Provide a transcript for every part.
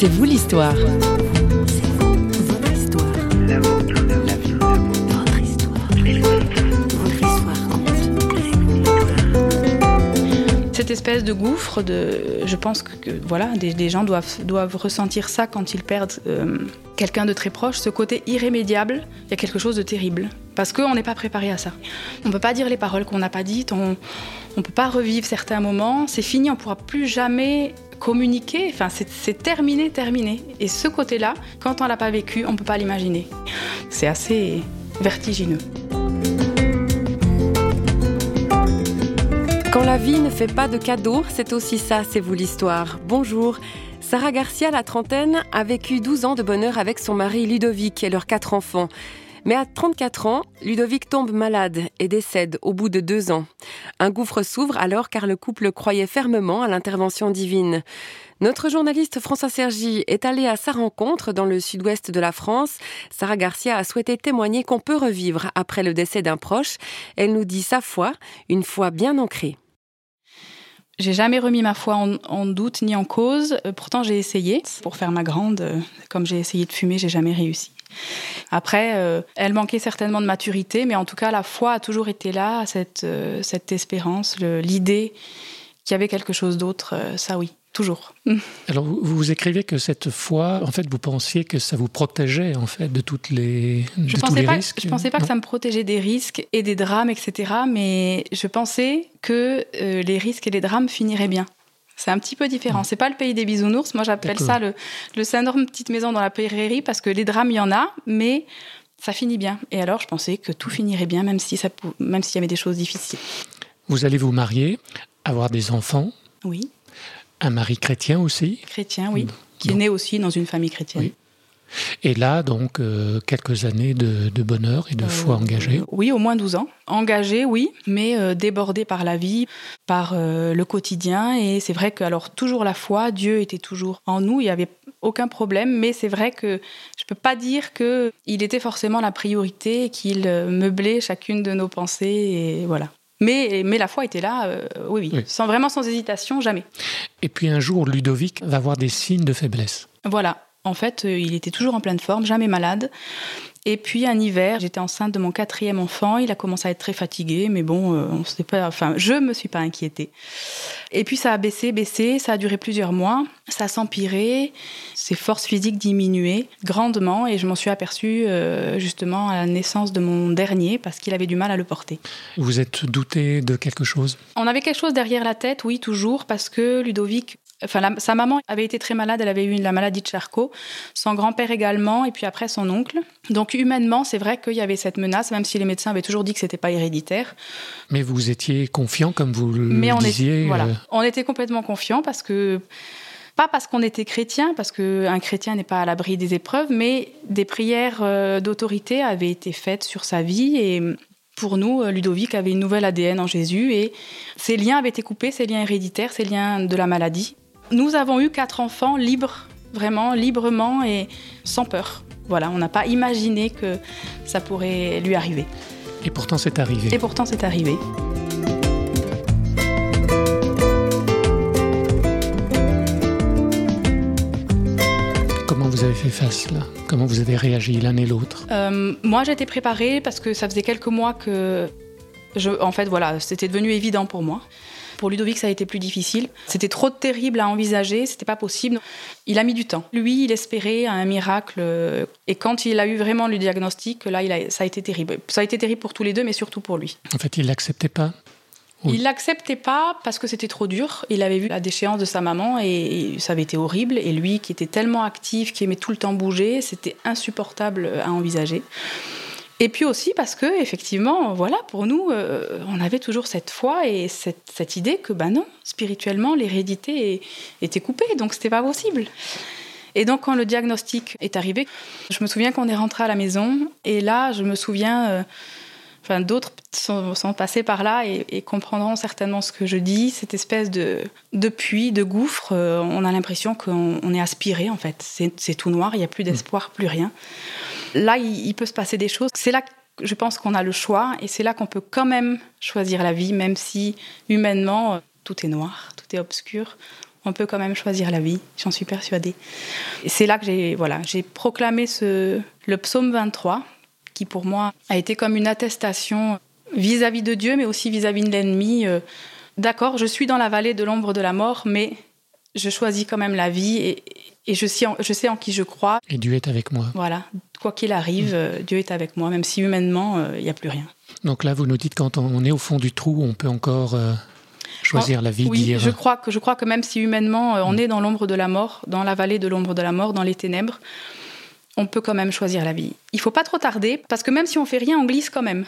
C'est vous l'histoire. Cette espèce de gouffre, de, je pense que, voilà, des, gens doivent, ressentir ça quand ils perdent euh, quelqu'un de très proche, ce côté irrémédiable, il y a quelque chose de terrible. Parce qu'on n'est pas préparé à ça. On ne peut pas dire les paroles qu'on n'a pas dites, on ne peut pas revivre certains moments, c'est fini, on ne pourra plus jamais communiquer, enfin c'est terminé, terminé. Et ce côté-là, quand on l'a pas vécu, on peut pas l'imaginer. C'est assez vertigineux. Quand la vie ne fait pas de cadeaux, c'est aussi ça, c'est vous l'histoire. Bonjour. Sarah Garcia, la trentaine, a vécu 12 ans de bonheur avec son mari Ludovic et leurs quatre enfants. Mais à 34 ans, Ludovic tombe malade et décède au bout de deux ans. Un gouffre s'ouvre alors car le couple croyait fermement à l'intervention divine. Notre journaliste François Sergi est allé à sa rencontre dans le sud-ouest de la France. Sarah Garcia a souhaité témoigner qu'on peut revivre après le décès d'un proche. Elle nous dit sa foi, une foi bien ancrée. J'ai jamais remis ma foi en, doute ni en cause. Pourtant, j'ai essayé. Pour faire ma grande, euh, comme j'ai essayé de fumer, j'ai jamais réussi. Après, euh, elle manquait certainement de maturité, mais en tout cas, la foi a toujours été là, cette, cette espérance, l'idée qu'il y avait quelque chose d'autre, ça oui toujours. Alors, vous, vous, écrivez que cette foi, en fait, vous pensiez que ça vous protégeait, en fait, de toutes les, je tous les pas, risques. Je pensais pas que ça me protégeait des risques et des drames, etc. Mais je pensais que euh, les risques et les drames finiraient bien. C'est un petit peu différent. C'est pas le pays des bisounours. Moi, j'appelle ça le, le syndrome petite maison dans la prairie parce que les drames, il y en a, mais ça finit bien. Et alors, je pensais que tout finirait bien, même si ça, même s'il y avait des choses difficiles. Vous allez vous marier, avoir des enfants. Oui. Un mari chrétien aussi Chrétien, oui. Qui est né aussi dans une famille chrétienne. Oui. Et là, donc, euh, quelques années de, bonheur et de euh, foi engagée. Oui, au moins 12 ans. Engagé, oui, mais euh, débordé par la vie, par le quotidien. Et c'est vrai que, alors, toujours la foi, Dieu était toujours en nous, il n'y avait aucun problème, mais c'est vrai que je ne peux pas dire qu'il était forcément la priorité, qu'il meublait chacune de nos pensées, et voilà. Mais, mais la foi était là, euh, oui, oui, Sans, vraiment sans hésitation, jamais. Et puis un jour, Ludovic va avoir des signes de faiblesse. Voilà. En fait, euh, il était toujours en pleine forme, jamais malade. Et puis un hiver, j'étais enceinte de mon quatrième enfant. Il a commencé à être très fatigué, mais bon, euh, on pas. Enfin, je me suis pas inquiétée. Et puis ça a baissé, baissé. Ça a duré plusieurs mois. Ça s'empirait. Ses forces physiques diminuaient grandement, et je m'en suis aperçue euh, justement à la naissance de mon dernier parce qu'il avait du mal à le porter. Vous êtes douté de quelque chose? On avait quelque chose derrière la tête, oui, toujours, parce que Ludovic Enfin, sa maman avait été très malade, elle avait eu la maladie de Charcot, son grand-père également, et puis après son oncle. Donc humainement, c'est vrai qu'il y avait cette menace, même si les médecins avaient toujours dit que c'était pas héréditaire. Mais vous étiez confiant, comme vous le Mais on disiez. voilà, euh, on était complètement confiant parce que pas parce qu'on était chrétien, parce qu'un chrétien n'est pas à l'abri des épreuves, mais des prières euh, d'autorité avaient été faites sur sa vie et pour nous, euh, Ludovic avait une nouvelle ADN en Jésus et ses liens avaient été coupés, ses liens héréditaires, ses liens de la maladie. Nous avons eu quatre enfants libres, vraiment librement et sans peur. Voilà, on n'a pas imaginé que ça pourrait lui arriver. Et pourtant c'est arrivé. Et pourtant c'est arrivé. Comment vous avez fait face là? Comment vous avez réagi l'un et l'autre? Euh, Moi j'étais préparée parce que ça faisait quelques mois que je, en fait voilà, c'était devenu évident pour moi. Pour Ludovic, ça a été plus difficile. C'était trop terrible à envisager, c'était pas possible. Il a mis du temps. Lui, il espérait un miracle. Et quand il a eu vraiment le diagnostic, là, il a, ça a été terrible. Ça a été terrible pour tous les deux, mais surtout pour lui. En fait, il l'acceptait pas. Il l'acceptait pas parce que c'était trop dur. Il avait vu la déchéance de sa maman et ça avait été horrible. Et lui, qui était tellement actif, qui aimait tout le temps bouger, c'était insupportable à envisager. Et puis aussi parce que, effectivement, voilà, pour nous, euh, on avait toujours cette foi et cette, idée que, ben non, spirituellement, l'hérédité était coupée, donc c'était pas possible. Et donc, quand le diagnostic est arrivé, je me souviens qu'on est rentré à la maison, et là, je me souviens, euh, enfin, d'autres sont, passés par là et, comprendront certainement ce que je dis, cette espèce de, de puits, de gouffre, euh, on a l'impression qu'on est aspiré, en fait. C'est tout noir, il n'y a plus d'espoir, plus rien. Là, il, peut se passer des choses. C'est là que je pense qu'on a le choix et c'est là qu'on peut quand même choisir la vie, même si humainement, euh, tout est noir, tout est obscur. on peut quand même choisir la vie, j'en suis persuadée. C'est là que j'ai voilà, j'ai proclamé le psaume 23, qui pour moi a été comme une attestation vis-à-vis de Dieu, mais aussi vis-à-vis de l'ennemi. Euh, d'accord, je suis dans la vallée de l'ombre de la mort, mais je choisis quand même la vie et, je, sais en, je sais en qui je crois. Et Dieu est avec moi. Voilà, quoi qu'il arrive, euh, Dieu est avec moi, même si humainement, euh, il n'y a plus rien. Donc là, vous nous dites quand on est au fond du trou, on peut encore choisir la vie. Oui, je crois que je crois que même si humainement on mm. est dans l'ombre de la mort, dans la vallée de l'ombre de la mort, dans les ténèbres, on peut quand même choisir la vie. Il faut pas trop tarder parce que même si on fait rien, on glisse quand même.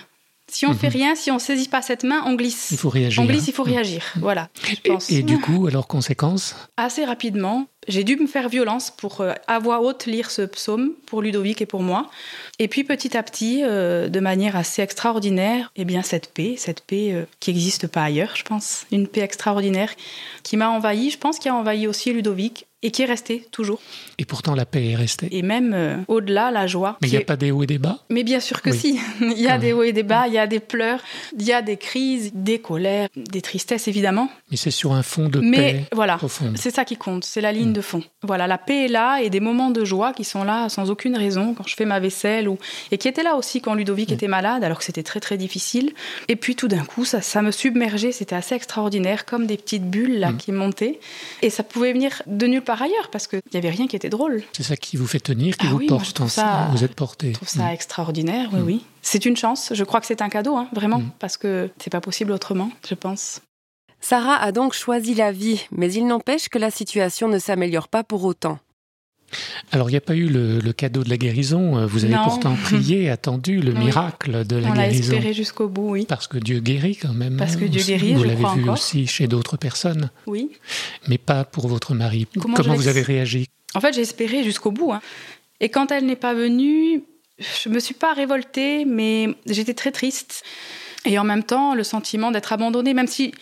Si on ne fait mhm. rien, si on saisit pas cette main, on glisse. Il faut réagir. On glisse, il faut réagir. Mhm. Voilà, je pense. Et, du coup, alors conséquence Assez rapidement, j'ai dû me faire violence pour euh, à voix haute lire ce psaume pour Ludovic et pour moi. Et puis petit à petit, euh, de manière assez extraordinaire, eh bien cette paix, cette paix euh, qui n'existe pas ailleurs, je pense, une paix extraordinaire qui m'a envahi, je pense, qui a envahi aussi Ludovic et qui est resté toujours. Et pourtant, la paix est restée. Et même euh, au-delà, la joie. Mais il n'y a pas des hauts et des bas Mais bien sûr que si. il y a des hauts et des bas, il y a des pleurs, il y a des crises, des colères, des tristesses, évidemment. Mais c'est sur un fond de Mais paix voilà, c'est ça qui compte, c'est la ligne mm. de fond. Voilà, la paix est là et des moments de joie qui sont là sans aucune raison, quand je fais ma vaisselle, ou... et qui étaient là aussi quand Ludovic mm. était malade, alors que c'était très très difficile. Et puis tout d'un coup, ça, ça me submergeait, c'était assez extraordinaire, comme des petites bulles là, mm. qui montaient. Et ça pouvait venir de nulle part ailleurs, parce qu'il n'y avait rien qui était drôle. C'est ça qui vous fait tenir, qui ah vous porte. Ça, vous êtes porté. Je trouve ça mm. extraordinaire, oui, mm. oui. C'est une chance. Je crois que c'est un cadeau, hein, vraiment, mm. parce que c'est pas possible autrement, je pense. Sarah a donc choisi la vie, mais il n'empêche que la situation ne s'améliore pas pour autant. Alors, il n'y a pas eu le, cadeau de la guérison. Vous avez pourtant prié, attendu le miracle de la guérison. On l'a espéré jusqu'au bout, oui. Parce que Dieu guérit quand même. Parce que Dieu guérit, Vous l'avez vu aussi chez d'autres personnes. Oui. Mais pas pour votre mari. Comment, Comment vous avez réagi? En fait, j'ai espéré jusqu'au bout. Hein. Et quand elle n'est pas venue, je me suis pas révoltée, mais j'étais très triste. Et en même temps, le sentiment d'être abandonnée, même si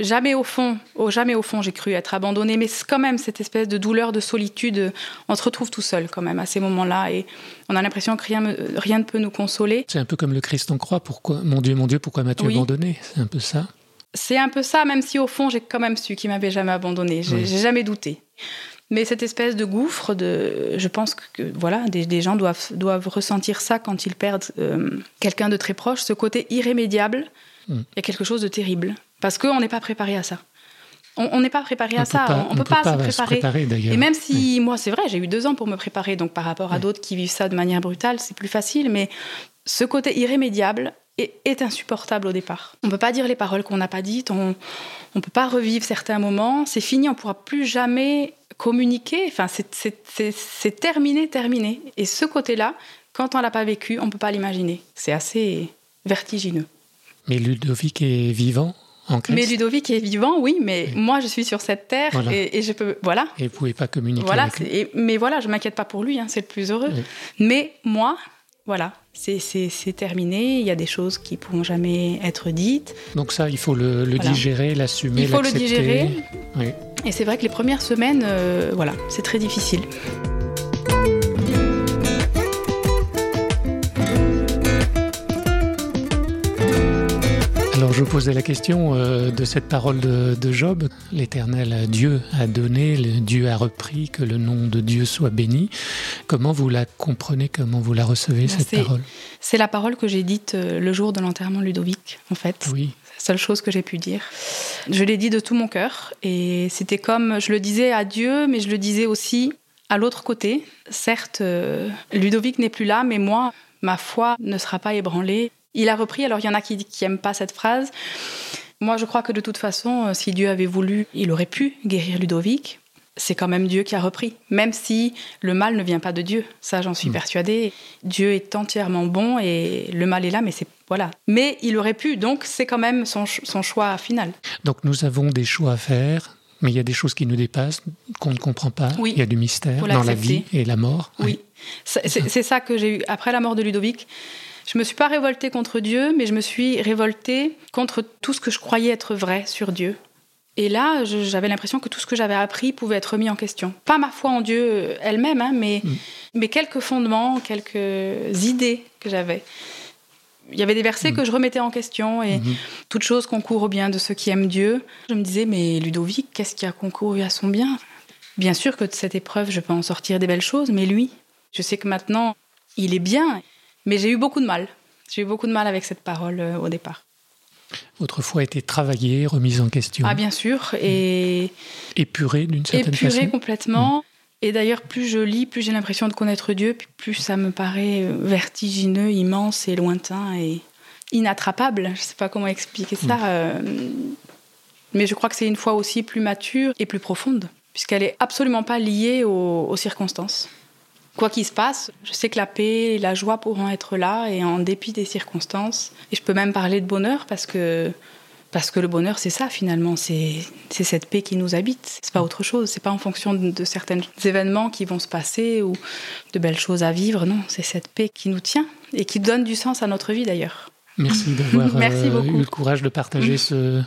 jamais au fond, oh, jamais au fond, j'ai cru être abandonnée, mais quand même cette espèce de douleur, de solitude, on se retrouve tout seul quand même à ces moments-là, et on a l'impression que rien, rien ne peut nous consoler. C'est un peu comme le Christ en croix. Pourquoi, mon Dieu, mon Dieu, pourquoi m'as-tu abandonné C'est un peu ça. C'est un peu ça, même si au fond, j'ai quand même su qu'il m'avait jamais abandonné. J'ai jamais douté. Mais cette espèce de gouffre, de, je pense que voilà, des, gens doivent, doivent ressentir ça quand ils perdent euh, quelqu'un de très proche, ce côté irrémédiable. Hmm. Il y a quelque chose de terrible. Parce qu'on n'est pas préparé à ça. On n'est pas préparé à ça. on ne peut, pas, se préparer. et même si, moi, c'est vrai, j'ai eu deux ans pour me préparer, donc par rapport à d'autres qui vivent ça de manière brutale, c'est plus facile, mais ce côté irrémédiable est, est insupportable au départ. On ne peut pas dire les paroles qu'on n'a pas dites, on ne peut pas revivre certains moments, c'est fini, on ne pourra plus jamais communiquer, enfin, c'est terminé, terminé. Et ce côté-là, quand on l'a pas vécu, on ne peut pas l'imaginer. C'est assez vertigineux. Mais Ludovic est vivant? Mais Ludovic est vivant, oui, mais moi je suis sur cette terre et, je peux. Voilà. Et vous pouvez pas communiquer. Voilà, avec lui. mais voilà, je m'inquiète pas pour lui, hein, c'est le plus heureux. Mais moi, voilà, c'est terminé. Il y a des choses qui pourront jamais être dites. Donc ça, il faut le, digérer, l'assumer, Il faut le digérer. Et c'est vrai que les premières semaines, euh, voilà, c'est très difficile. Je posais la question euh, de cette parole de, Job. L'Éternel Dieu a donné, le Dieu a repris, que le nom de Dieu soit béni. Comment vous la comprenez, comment vous la recevez, bah, cette parole? C'est la parole que j'ai dite euh, le jour de l'enterrement Ludovic, en fait. Oui. C'est la seule chose que j'ai pu dire. Je l'ai dit de tout mon cœur et c'était comme, je le disais à Dieu, mais je le disais aussi à l'autre côté. Certes, euh, Ludovic n'est plus là, mais moi, ma foi ne sera pas ébranlée il a repris, alors il y en a qui n'aiment pas cette phrase. Moi, je crois que de toute façon, euh, si Dieu avait voulu, il aurait pu guérir Ludovic. C'est quand même Dieu qui a repris, même si le mal ne vient pas de Dieu. Ça, j'en suis mm. persuadée. Dieu est entièrement bon et le mal est là, mais c'est voilà. Mais il aurait pu, donc c'est quand même son, choix final. Donc nous avons des choix à faire, mais il y a des choses qui nous dépassent, qu'on ne comprend pas. Oui. Il y a du mystère dans la vie et la mort. Oui, c'est ça que j'ai eu après la mort de Ludovic. Je me suis pas révoltée contre Dieu, mais je me suis révoltée contre tout ce que je croyais être vrai sur Dieu. Et là, j'avais l'impression que tout ce que j'avais appris pouvait être remis en question. Pas ma foi en Dieu euh, elle-même, hein, mais, mm. mais quelques fondements, quelques idées que j'avais. Il y avait des versets que je remettais en question et mhm. toute chose concourt au bien de ceux qui aiment Dieu. Je me disais, mais Ludovic, qu'est-ce qui a concouru à son bien? Bien sûr que de cette épreuve, je peux en sortir des belles choses, mais lui, je sais que maintenant, il est bien, mais j'ai eu beaucoup de mal. J'ai eu beaucoup de mal avec cette parole euh, au départ. Votre foi a été travaillée, remise en question. Ah, bien sûr. Et. Épurée d'une certaine façon. Épurée complètement. Et d'ailleurs, plus je lis, plus j'ai l'impression de connaître Dieu, plus ça me paraît euh, vertigineux, immense et lointain et inattrapable. Je ne sais pas comment expliquer ça. Mm. Euh, mais je crois que c'est une foi aussi plus mature et plus profonde, puisqu'elle est absolument pas liée aux, circonstances. Quoi qu'il se passe, je sais que la paix et la joie pourront être là, et en dépit des circonstances. Et je peux même parler de bonheur parce que parce que le bonheur, c'est ça finalement, c'est cette paix qui nous habite. C'est pas autre chose. C'est pas en fonction de, certains événements qui vont se passer ou de belles choses à vivre. Non, c'est cette paix qui nous tient et qui donne du sens à notre vie d'ailleurs. Merci d'avoir euh, eu le courage de partager ce,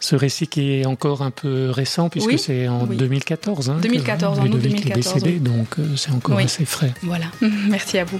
ce récit qui est encore un peu récent puisque c'est en 2014. Hein, 2014, en août 2014. Est décédé, donc euh, c'est encore assez frais. Voilà. Merci à vous.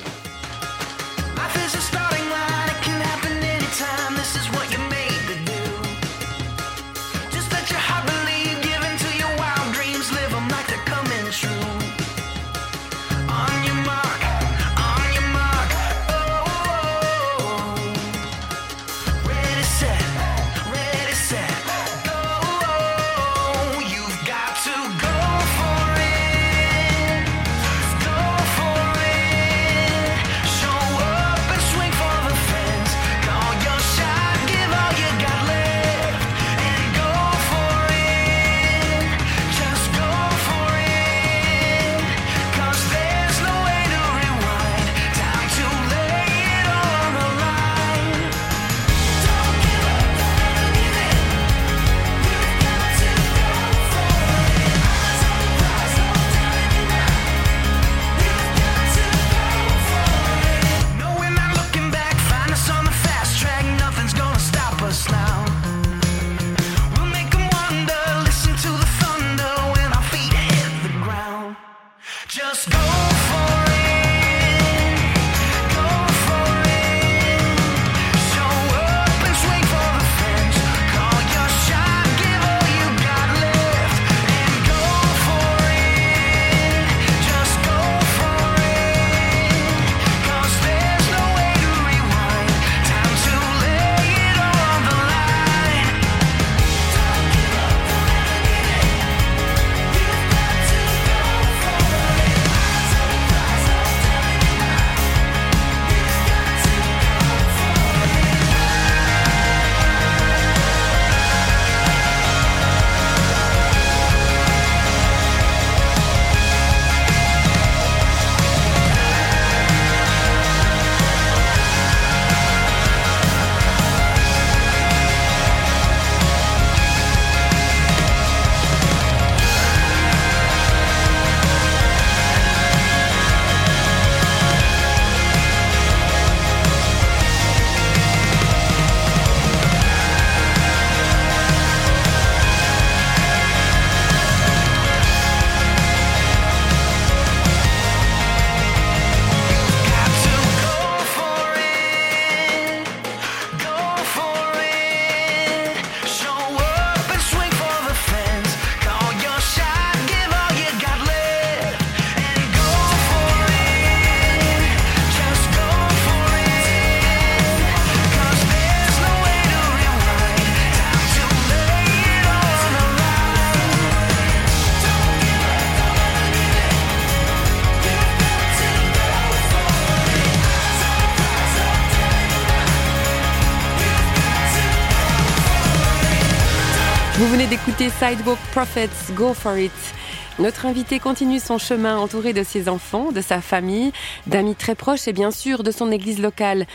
D'écouter Sidewalk Prophets, Go For It. Notre invité continue son chemin entouré de ses enfants, de sa famille, d'amis très proches et bien sûr de son église locale.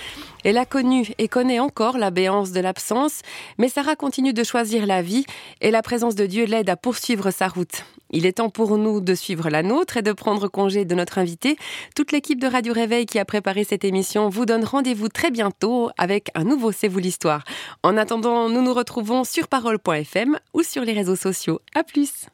Elle a connu et connaît encore la béance de l'absence, mais Sarah continue de choisir la vie et la présence de Dieu l'aide à poursuivre sa route. Il est temps pour nous de suivre la nôtre et de prendre congé de notre invité. Toute l'équipe de Radio Réveil qui a préparé cette émission vous donne rendez-vous très bientôt avec un nouveau C'est vous l'histoire. En attendant, nous nous retrouvons sur parole.fm ou sur les réseaux sociaux. À plus!